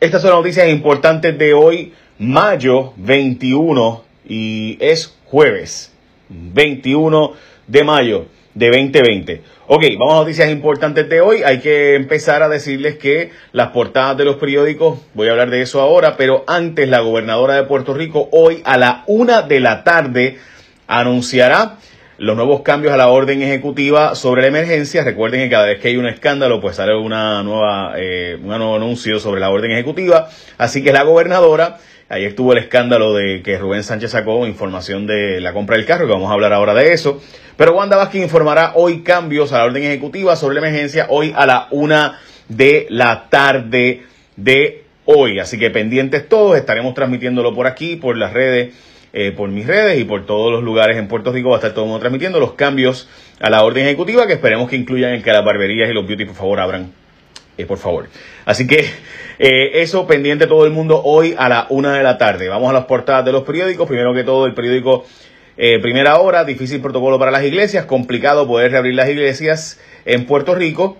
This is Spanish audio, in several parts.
Estas son las noticias importantes de hoy, mayo 21, y es jueves 21 de mayo de 2020. Ok, vamos a noticias importantes de hoy. Hay que empezar a decirles que las portadas de los periódicos, voy a hablar de eso ahora, pero antes la gobernadora de Puerto Rico hoy a la una de la tarde anunciará los nuevos cambios a la orden ejecutiva sobre la emergencia. Recuerden que cada vez que hay un escándalo, pues sale una nueva, eh, un nuevo anuncio sobre la orden ejecutiva. Así que la gobernadora, ahí estuvo el escándalo de que Rubén Sánchez sacó información de la compra del carro, que vamos a hablar ahora de eso. Pero Wanda Vázquez informará hoy cambios a la orden ejecutiva sobre la emergencia, hoy a la una de la tarde de hoy. Así que pendientes todos, estaremos transmitiéndolo por aquí, por las redes eh, por mis redes y por todos los lugares en Puerto Rico va a estar todo el mundo transmitiendo los cambios a la orden ejecutiva que esperemos que incluyan en que las barberías y los beauty por favor abran. Eh, por favor. Así que eh, eso pendiente todo el mundo hoy a la una de la tarde. Vamos a las portadas de los periódicos. Primero que todo, el periódico Primera Hora, difícil protocolo para las iglesias, complicado poder reabrir las iglesias en Puerto Rico.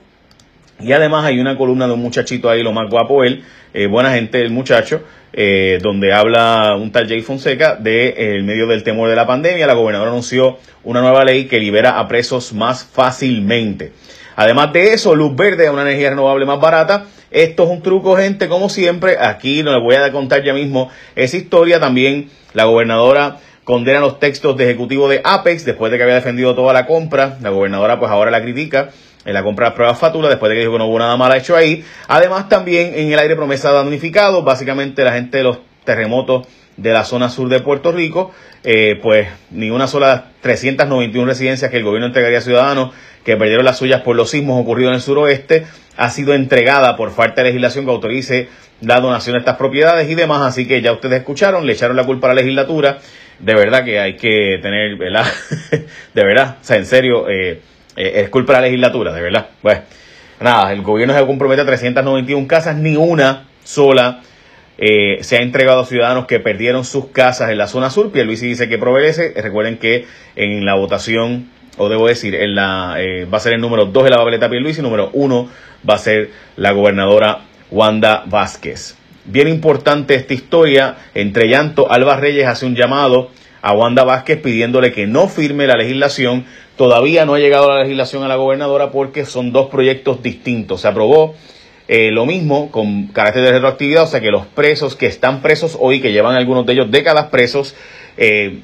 Y además hay una columna de un muchachito ahí, lo más guapo él, buena gente el muchacho, eh, donde habla un tal Jay Fonseca de eh, medio del temor de la pandemia. La gobernadora anunció una nueva ley que libera a presos más fácilmente. Además de eso, luz verde una energía renovable más barata. Esto es un truco, gente, como siempre. Aquí no les voy a contar ya mismo esa historia. También la gobernadora condena los textos de ejecutivo de Apex después de que había defendido toda la compra. La gobernadora pues ahora la critica en la compra de pruebas fátula, después de que dijo que no hubo nada mal hecho ahí. Además, también en el aire promesa de damnificados, básicamente la gente de los terremotos de la zona sur de Puerto Rico, eh, pues ni una sola 391 residencias que el gobierno entregaría a ciudadanos que perdieron las suyas por los sismos ocurridos en el suroeste ha sido entregada por falta de legislación que autorice la donación de estas propiedades y demás. Así que ya ustedes escucharon, le echaron la culpa a la legislatura. De verdad que hay que tener, ¿verdad? de verdad, o sea, en serio, eh, eh, es culpa de la legislatura, de verdad. Bueno, nada, el gobierno se compromete a 391 casas, ni una sola eh, se ha entregado a ciudadanos que perdieron sus casas en la zona sur. Luis dice que prevalece. Recuerden que en la votación, o debo decir, en la, eh, va a ser el número 2 de la papeleta y número 1 va a ser la gobernadora Wanda Vázquez. Bien importante esta historia. Entre llanto, Alba Reyes hace un llamado a Wanda Vázquez pidiéndole que no firme la legislación. Todavía no ha llegado la legislación a la gobernadora porque son dos proyectos distintos. Se aprobó eh, lo mismo con carácter de retroactividad, o sea que los presos que están presos hoy, que llevan algunos de ellos décadas presos, eh,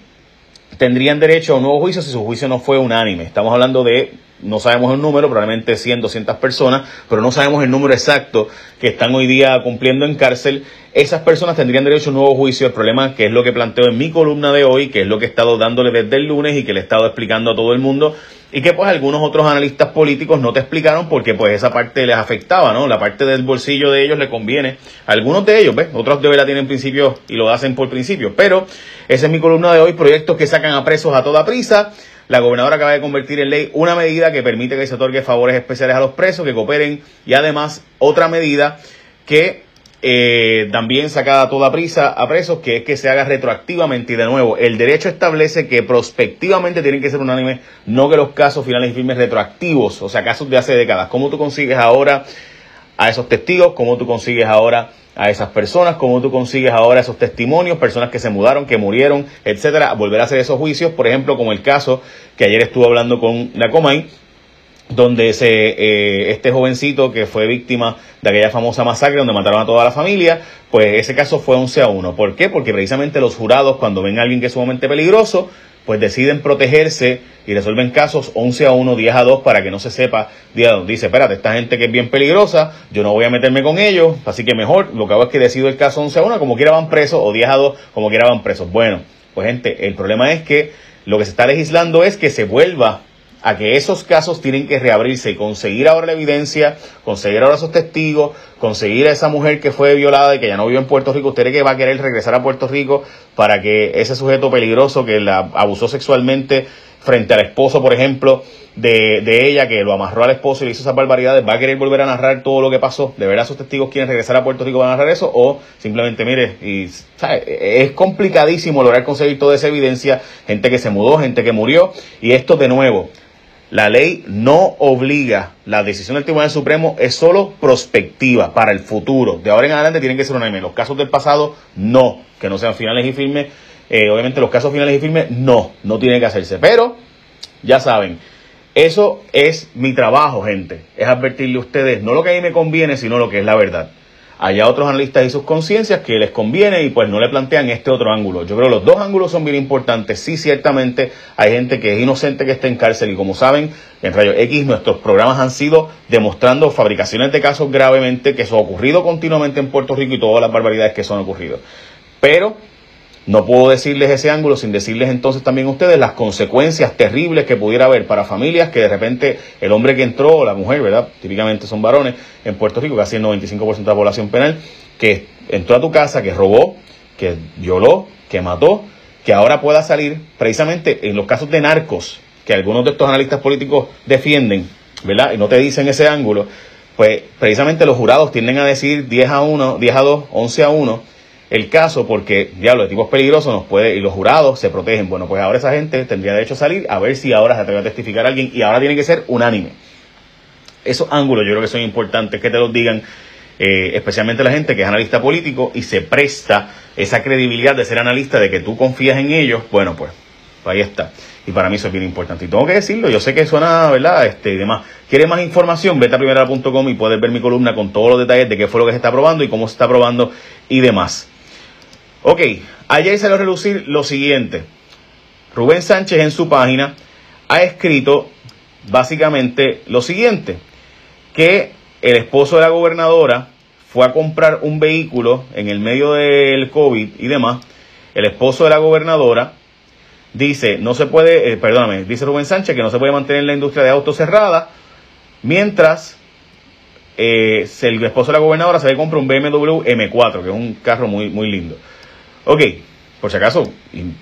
tendrían derecho a un nuevo juicio si su juicio no fue unánime. Estamos hablando de no sabemos el número, probablemente 100, 200 personas, pero no sabemos el número exacto que están hoy día cumpliendo en cárcel. Esas personas tendrían derecho a un nuevo juicio. El problema que es lo que planteo en mi columna de hoy, que es lo que he estado dándole desde el lunes y que le he estado explicando a todo el mundo, y que pues algunos otros analistas políticos no te explicaron porque pues esa parte les afectaba, ¿no? La parte del bolsillo de ellos le conviene. Algunos de ellos, ¿ves? Otros de verdad tienen principios y lo hacen por principio. Pero esa es mi columna de hoy, proyectos que sacan a presos a toda prisa la gobernadora acaba de convertir en ley una medida que permite que se otorgue favores especiales a los presos que cooperen y además otra medida que eh, también saca a toda prisa a presos, que es que se haga retroactivamente y de nuevo, el derecho establece que prospectivamente tienen que ser unánimes, no que los casos finales y firmes retroactivos, o sea, casos de hace décadas. ¿Cómo tú consigues ahora a esos testigos? ¿Cómo tú consigues ahora a esas personas, cómo tú consigues ahora esos testimonios, personas que se mudaron, que murieron, etcétera, volver a hacer esos juicios, por ejemplo, como el caso que ayer estuve hablando con Nacomay, donde ese, eh, este jovencito que fue víctima de aquella famosa masacre donde mataron a toda la familia, pues ese caso fue 11 a 1. ¿Por qué? Porque precisamente los jurados, cuando ven a alguien que es sumamente peligroso, pues deciden protegerse y resuelven casos 11 a 1, 10 a 2 para que no se sepa. Dice, espérate, esta gente que es bien peligrosa, yo no voy a meterme con ellos, así que mejor lo que hago es que decido el caso 11 a 1, como quiera van presos, o 10 a 2, como quiera van presos. Bueno, pues gente, el problema es que lo que se está legislando es que se vuelva a que esos casos tienen que reabrirse y conseguir ahora la evidencia, conseguir ahora esos testigos, conseguir a esa mujer que fue violada y que ya no vive en Puerto Rico, usted que va a querer regresar a Puerto Rico para que ese sujeto peligroso que la abusó sexualmente frente al esposo, por ejemplo, de, de, ella, que lo amarró al esposo y le hizo esas barbaridades, va a querer volver a narrar todo lo que pasó. ¿De verdad esos testigos quieren regresar a Puerto Rico a narrar eso? O simplemente, mire, y, es complicadísimo lograr conseguir toda esa evidencia, gente que se mudó, gente que murió, y esto de nuevo La ley no obliga, la decisión del Tribunal Supremo es solo prospectiva para el futuro. De ahora en adelante tienen que ser unánime. Los casos del pasado, no, que no sean finales y firmes. Eh, obviamente los casos finales y firmes, no, no tienen que hacerse. Pero, ya saben, eso es mi trabajo, gente. Es advertirle a ustedes no lo que a mí me conviene, sino lo que es la verdad. Hay otros analistas y sus conciencias que les conviene y pues no le plantean este otro ángulo. Yo creo que los dos ángulos son bien importantes. Sí, ciertamente hay gente que es inocente que está en cárcel y como saben, en Rayo X nuestros programas han sido demostrando fabricaciones de casos gravemente que eso ha ocurrido continuamente en Puerto Rico y todas las barbaridades que eso han ocurrido. Pero no puedo decirles ese ángulo sin decirles entonces también a ustedes las consecuencias terribles que pudiera haber para familias que de repente el hombre que entró, o la mujer, ¿verdad? Típicamente son varones en Puerto Rico, casi el 95% de la población penal, que entró a tu casa, que robó, que violó, que mató, que ahora pueda salir precisamente en los casos de narcos que algunos de estos analistas políticos defienden, ¿verdad? Y no te dicen ese ángulo, pues precisamente los jurados tienden a decir 10 a 1, 10 a 2, 11 a 1 el caso porque, diablo, el tipo es peligroso, nos puede, y los jurados se protegen. Bueno, pues ahora esa gente tendría derecho a salir a ver si ahora se atreve a testificar a alguien y ahora tiene que ser unánime. Esos ángulos yo creo que son importantes que te los digan, eh, especialmente la gente que es analista político y se presta esa credibilidad de ser analista, de que tú confías en ellos. Bueno, pues ahí está. Y para mí eso es bien importante. Y tengo que decirlo, yo sé que suena, ¿verdad? Este, y demás. ¿Quieres más información? Vete a primera.com y puedes ver mi columna con todos los detalles de qué fue lo que se está probando y cómo se está probando y demás. Ok, ayer se a relucir lo siguiente. Rubén Sánchez en su página ha escrito básicamente lo siguiente, que el esposo de la gobernadora fue a comprar un vehículo en el medio del COVID y demás. El esposo de la gobernadora dice, no se puede, eh, perdóname, dice Rubén Sánchez que no se puede mantener la industria de autos cerrada, mientras eh, el esposo de la gobernadora se le compra un BMW M4, que es un carro muy, muy lindo. Ok, por si acaso,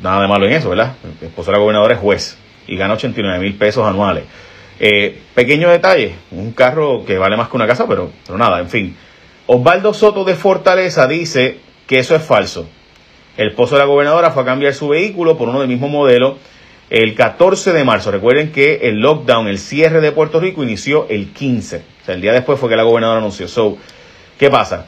nada de malo en eso, ¿verdad? El esposo de la gobernadora es juez y gana 89 mil pesos anuales. Eh, pequeño detalle, un carro que vale más que una casa, pero, pero nada, en fin. Osvaldo Soto de Fortaleza dice que eso es falso. El esposo de la gobernadora fue a cambiar su vehículo por uno del mismo modelo el 14 de marzo. Recuerden que el lockdown, el cierre de Puerto Rico inició el 15. O sea, el día después fue que la gobernadora anunció. So, ¿qué pasa?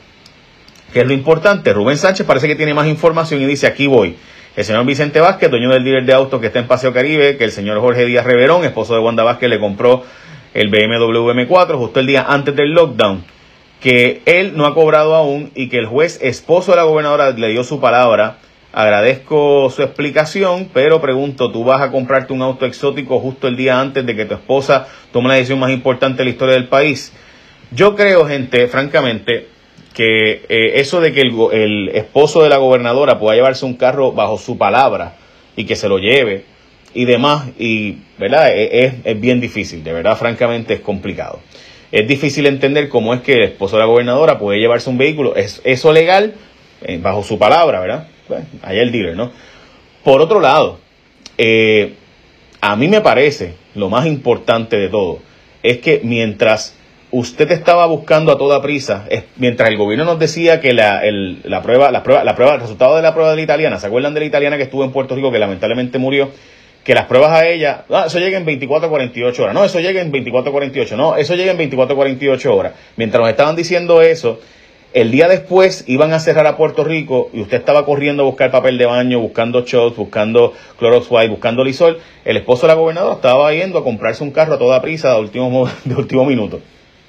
¿Qué es lo importante? Rubén Sánchez parece que tiene más información y dice, aquí voy. El señor Vicente Vázquez, dueño del dealer de autos que está en Paseo Caribe, que el señor Jorge Díaz Reverón, esposo de Wanda Vázquez, le compró el BMW M4 justo el día antes del lockdown, que él no ha cobrado aún y que el juez esposo de la gobernadora le dio su palabra. Agradezco su explicación, pero pregunto, ¿tú vas a comprarte un auto exótico justo el día antes de que tu esposa tome la decisión más importante de la historia del país? Yo creo, gente, francamente, que eh, eso de que el, esposo de la gobernadora pueda llevarse un carro bajo su palabra y que se lo lleve y demás, y verdad e, es, es, bien difícil, de verdad, francamente es complicado. Es difícil entender cómo es que el esposo de la gobernadora puede llevarse un vehículo, es eso legal eh, bajo su palabra, ¿verdad? Bueno, ahí el dealer, ¿no? Por otro lado, eh, a mí me parece lo más importante de todo es que mientras usted estaba buscando a toda prisa, mientras el gobierno nos decía que la, la prueba, la prueba, la prueba, el resultado de la prueba de la italiana, ¿se acuerdan de la italiana que estuvo en Puerto Rico que lamentablemente murió? Que las pruebas a ella, ah, eso llega en 24 a 48 horas, no, eso llega en 24 a 48, no, eso llega en 24 a 48 horas. Mientras nos estaban diciendo eso, el día después iban a cerrar a Puerto Rico y usted estaba corriendo a buscar papel de baño, buscando shots, buscando Clorox White, buscando Lisol. El esposo de la gobernadora estaba yendo a comprarse un carro a toda prisa de último, de último minuto.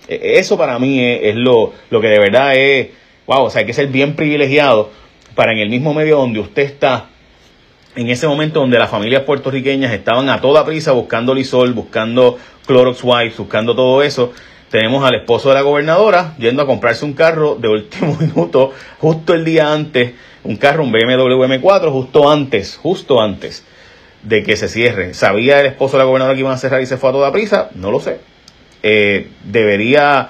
E, eso para mí es, lo, lo, que de verdad es, wow, o sea, hay que ser bien privilegiado para en el mismo medio donde usted está, en ese momento donde las familias puertorriqueñas estaban a toda prisa buscando Lisol, buscando Clorox White, buscando todo eso, tenemos al esposo de la gobernadora yendo a comprarse un carro de último minuto, justo el día antes, un carro, un BMW M4, justo antes, justo antes de que se cierre. ¿Sabía el esposo de la gobernadora que iban a cerrar y se fue a toda prisa? No lo sé eh, debería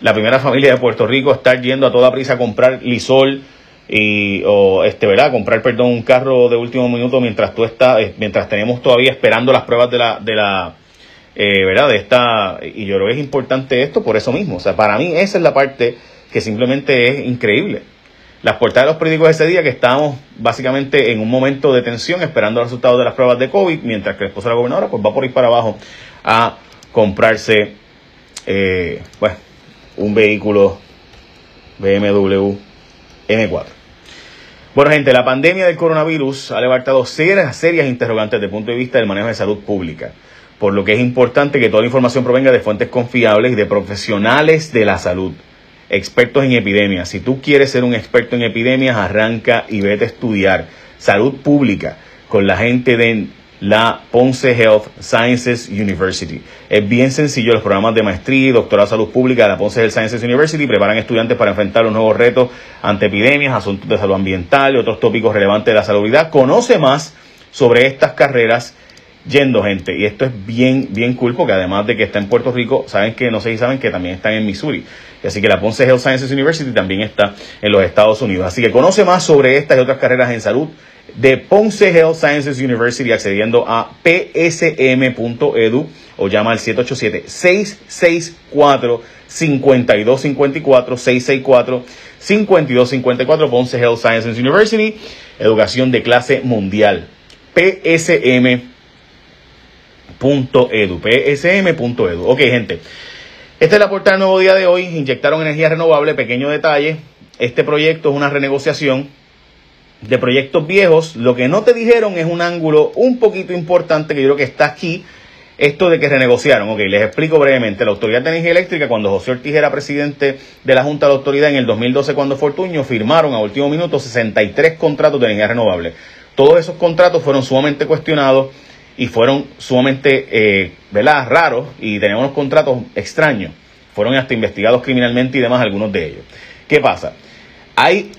la primera familia de Puerto Rico estar yendo a toda prisa a comprar lisol y o este verdad comprar perdón un carro de último minuto mientras tú estás eh, mientras tenemos todavía esperando las pruebas de la de la eh, verdad de esta y yo creo que es importante esto por eso mismo. O sea para mí esa es la parte que simplemente es increíble. Las portadas de los periódicos ese día que estábamos básicamente en un momento de tensión esperando los resultados de las pruebas de COVID mientras que el esposo de la gobernadora pues va por ir para abajo a comprarse eh, un vehículo BMW M4. Bueno, gente, la pandemia del coronavirus ha levantado serias, serias interrogantes desde el punto de vista del manejo de salud pública, por lo que es importante que toda la información provenga de fuentes confiables y de profesionales de la salud, expertos en epidemias. Si tú quieres ser un experto en epidemias, arranca y vete a estudiar salud pública con la gente de la Ponce Health Sciences University. Es bien sencillo, los programas de maestría y doctorado de salud pública de la Ponce Health Sciences University preparan estudiantes para enfrentar los nuevos retos ante epidemias, asuntos de salud ambiental y otros tópicos relevantes de la salubridad. Conoce más sobre estas carreras yendo gente y esto es bien bien cool porque además de que está en Puerto Rico saben que no sé si saben que también están en Missouri así que la Ponce Health Sciences University también está en los Estados Unidos así que conoce más sobre estas y otras carreras en salud de Ponce Health Sciences University accediendo a psm.edu o llama al 787-664-5254, 664-5254, Ponce Health Sciences University, educación de clase mundial, psm.edu, psm.edu. Ok, gente. Esta es la puerta del nuevo día de hoy. Inyectaron energía renovable. Pequeño detalle. Este proyecto es una renegociación de proyectos viejos, lo que no te dijeron es un ángulo un poquito importante que yo creo que está aquí, esto de que renegociaron. Ok, les explico brevemente. La Autoridad de Energía Eléctrica, cuando José Ortiz era presidente de la Junta de la Autoridad en el 2012, cuando Fortuño, firmaron a último minuto 63 contratos de energía renovable. Todos esos contratos fueron sumamente cuestionados y fueron sumamente, eh, ¿verdad?, raros y tenemos unos contratos extraños. Fueron hasta investigados criminalmente y demás algunos de ellos. ¿Qué pasa? Hay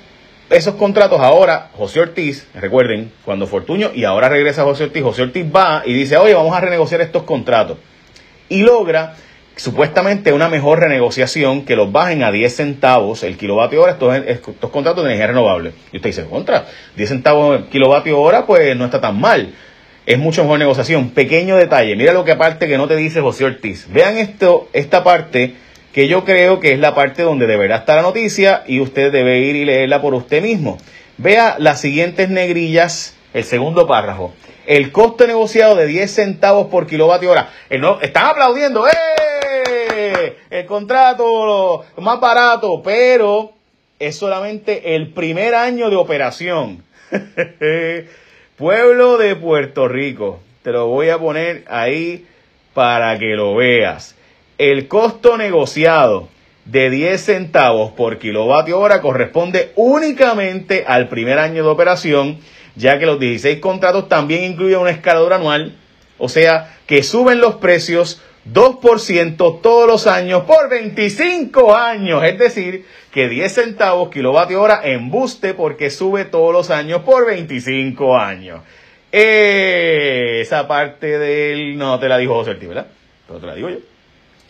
esos contratos ahora, José Ortiz, recuerden, cuando Fortuño, y ahora regresa José Ortiz, José Ortiz va y dice, oye, vamos a renegociar estos contratos. Y logra supuestamente una mejor renegociación que los bajen a 10 centavos el kilovatio hora estos, estos contratos de energía renovable. Y usted dice, contra, 10 centavos el kilovatio hora, pues no está tan mal. Es mucho mejor negociación. Pequeño detalle, mira lo que aparte que no te dice José Ortiz. Vean esto, esta parte que yo creo que es la parte donde deberá estar la noticia y usted debe ir y leerla por usted mismo. Vea las siguientes negrillas, el segundo párrafo. El costo negociado de 10 centavos por kilovatio hora. no, están aplaudiendo, ¡eh! El contrato más barato, pero es solamente el primer año de operación. Pueblo de Puerto Rico. Te lo voy a poner ahí para que lo veas. El costo negociado de 10 centavos por kilovatio hora corresponde únicamente al primer año de operación, ya que los 16 contratos también incluyen un escalador anual, o sea, que suben los precios 2% todos los años por 25 años, es decir, que 10 centavos kilovatio hora en buste porque sube todos los años por 25 años. esa parte del... No te la dijo José Ortiz, ¿verdad? Pero te la digo yo.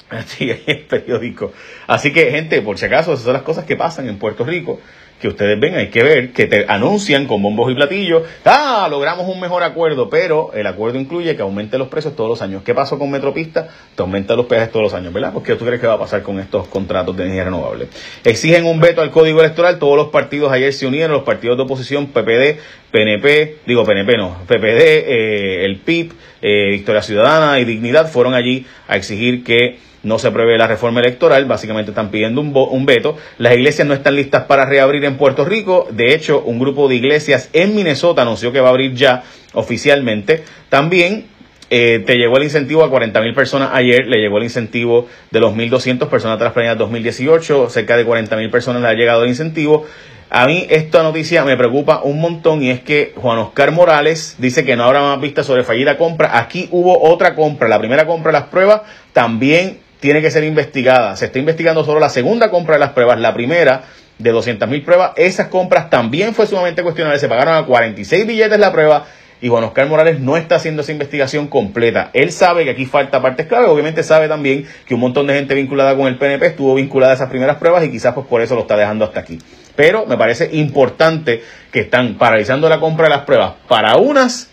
Así es, periódico. Así que, gente, por si acaso, esas son las cosas que pasan en Puerto Rico, que ustedes ven, hay que ver, que te anuncian con bombos y platillos, ah, logramos un mejor acuerdo, pero el acuerdo incluye que aumente los precios todos los años. ¿Qué pasó con Metropista? Te aumenta los peajes todos los años, ¿verdad? ¿qué tú crees que va a pasar con estos contratos de energía renovable? Exigen un veto al código electoral, todos los partidos ayer se unieron, los partidos de oposición, PPD, PNP, digo PNP no, PPD, eh, el PIB, eh, Victoria Ciudadana y Dignidad fueron allí a exigir que no se prevé la reforma electoral, básicamente están pidiendo un, un, veto. Las iglesias no están listas para reabrir en Puerto Rico, de hecho, un grupo de iglesias en Minnesota anunció que va a abrir ya oficialmente. También eh, te llegó el incentivo a 40 mil personas ayer, le llegó el incentivo de los 1.200 personas tras planeadas 2018, cerca de 40 mil personas le ha llegado el incentivo. A mí esta noticia me preocupa un montón y es que Juan Oscar Morales dice que no habrá más vistas sobre fallida compra. Aquí hubo otra compra, la primera compra de las pruebas también tiene que ser investigada. Se está investigando solo la segunda compra de las pruebas, la primera de 200.000 pruebas. Esas compras también fue sumamente cuestionable. Se pagaron a 46 billetes la prueba y Juan Oscar Morales no está haciendo esa investigación completa. Él sabe que aquí falta partes clave, obviamente sabe también que un montón de gente vinculada con el PNP estuvo vinculada a esas primeras pruebas y quizás pues por eso lo está dejando hasta aquí. Pero me parece importante que están paralizando la compra de las pruebas para unas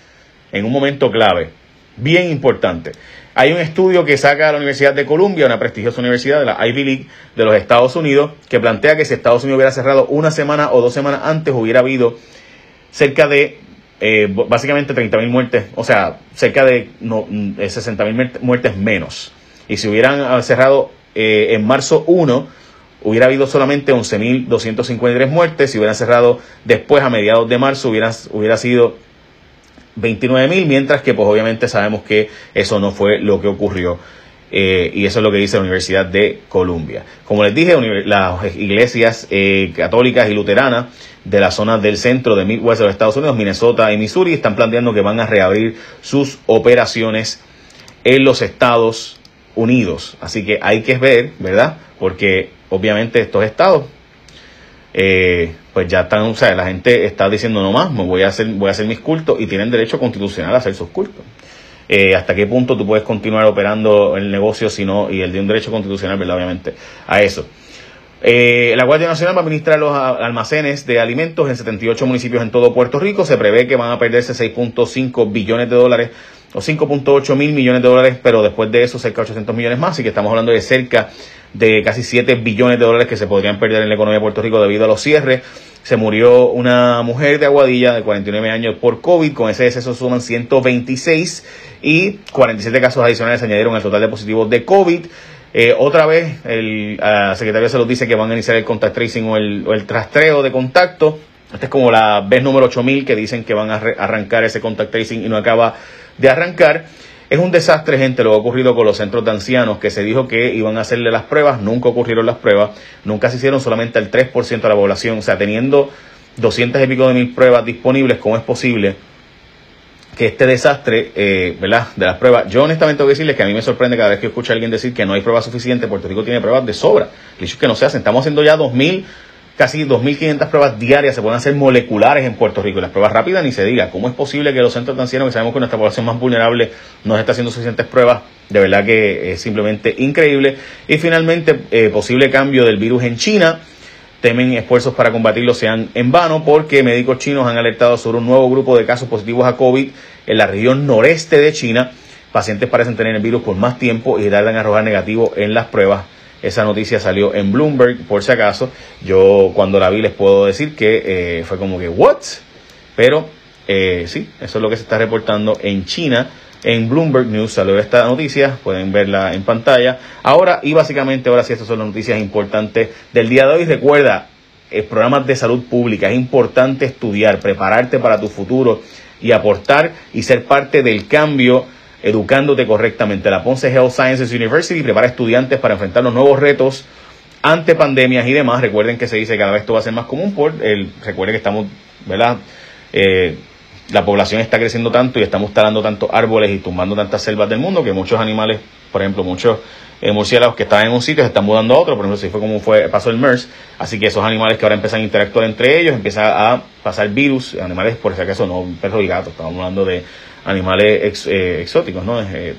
en un momento clave, bien importante. Hay un estudio que saca la Universidad de Columbia, una prestigiosa universidad de la Ivy League de los Estados Unidos, que plantea que si Estados Unidos hubiera cerrado una semana o dos semanas antes, hubiera habido cerca de, eh, básicamente 30.000 muertes, o sea, cerca de no, 60.000 muertes menos. Y si hubieran cerrado en marzo 1, hubiera habido solamente 11.253 muertes. Si hubieran cerrado después, a mediados de marzo, hubiera, hubiera sido 29.000, mientras que pues obviamente sabemos que eso no fue lo que ocurrió. Eh, y eso es lo que dice la Universidad de Columbia. Como les dije, las iglesias eh, católicas y luteranas de la zona del centro de Midwest de los Estados Unidos, Minnesota y Missouri, están planteando que van a reabrir sus operaciones en los Estados Unidos. Así que hay que ver, ¿verdad? Porque obviamente estos estados eh, pues ya están, o sea, la gente está diciendo no más, me voy a hacer, voy a hacer mis cultos y tienen derecho constitucional a hacer sus cultos. Eh, hasta qué punto tú puedes continuar operando el negocio si no, y el de un derecho constitucional, ¿verdad? Obviamente, a eso. Eh, la Guardia Nacional va a administrar los almacenes de alimentos en 78 municipios en todo Puerto Rico. Se prevé que van a perderse 6.5 billones de dólares o 5.8 mil millones de dólares, pero después de eso cerca de 800 millones más. Así que estamos hablando de cerca de casi 7 billones de dólares que se podrían perder en la economía de Puerto Rico debido a los cierres. Se murió una mujer de Aguadilla de 49 años por COVID. Con ese deceso suman 126 y 47 casos adicionales se añadieron al total de positivos de COVID. Eh, otra vez, el secretario de Salud dice que van a iniciar el contact tracing o el, o el rastreo de contacto. Esta es como la vez número 8000 que dicen que van a arrancar ese contact tracing y no acaba de arrancar. Es un desastre, gente, lo que ha ocurrido con los centros de ancianos, que se dijo que iban a hacerle las pruebas, nunca ocurrieron las pruebas, nunca se hicieron solamente el 3% de la población, o sea, teniendo 200 y pico de mil pruebas disponibles, ¿cómo es posible que este desastre, eh, ¿verdad?, de las pruebas, yo honestamente voy a decirles que a mí me sorprende cada vez que escucho a alguien decir que no hay pruebas suficientes, Puerto Rico tiene pruebas de sobra, el que no se hacen, estamos haciendo ya 2.000 casi 2.500 pruebas diarias se pueden hacer moleculares en Puerto Rico. Y las pruebas rápidas ni se diga. ¿Cómo es posible que los centros de ancianos, que sabemos que nuestra población más vulnerable, no está haciendo suficientes pruebas? De verdad que es simplemente increíble. Y finalmente, eh, posible cambio del virus en China. Temen esfuerzos para combatirlo sean en vano porque médicos chinos han alertado sobre un nuevo grupo de casos positivos a COVID en la región noreste de China. Pacientes parecen tener el virus por más tiempo y tardan a arrojar negativo en las pruebas esa noticia salió en Bloomberg, por si acaso. Yo cuando la vi les puedo decir que eh, fue como que, ¿what? Pero eh, sí, eso es lo que se está reportando en China. En Bloomberg News salió esta noticia, pueden verla en pantalla. Ahora, y básicamente ahora sí, estas son las noticias importantes del día de hoy. Recuerda, eh, programas de salud pública, es importante estudiar, prepararte para tu futuro y aportar y ser parte del cambio educándote correctamente. La Ponce Health Sciences University prepara estudiantes para enfrentar los nuevos retos ante pandemias y demás. Recuerden que se dice que cada vez esto va a ser más común por el, recuerden que estamos, ¿verdad? Eh, la población está creciendo tanto y estamos talando tantos árboles y tumbando tantas selvas del mundo que muchos animales, por ejemplo, muchos eh, murciélagos que estaban en un sitio se están mudando a otro, por ejemplo, si fue como fue, pasó el MERS, así que esos animales que ahora empiezan a interactuar entre ellos, empiezan a pasar virus, animales por si acaso no perros y gatos, estamos hablando de animales eh, exóticos, ¿no? Eh,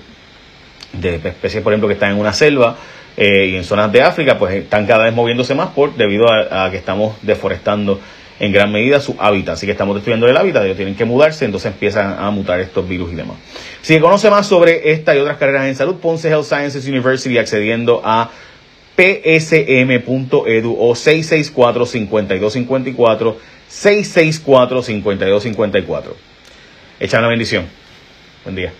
de especies, por ejemplo, que están en una selva eh, y en zonas de África, pues están cada vez moviéndose más por debido a, que estamos deforestando en gran medida su hábitat. Así que estamos destruyendo el hábitat, ellos tienen que mudarse, entonces empiezan a mutar estos virus y demás. Si conoce más sobre esta y otras carreras en salud, Ponce Health Sciences University accediendo a psm.edu o 664-5254, 664-5254. Echan la bendición. Buen día.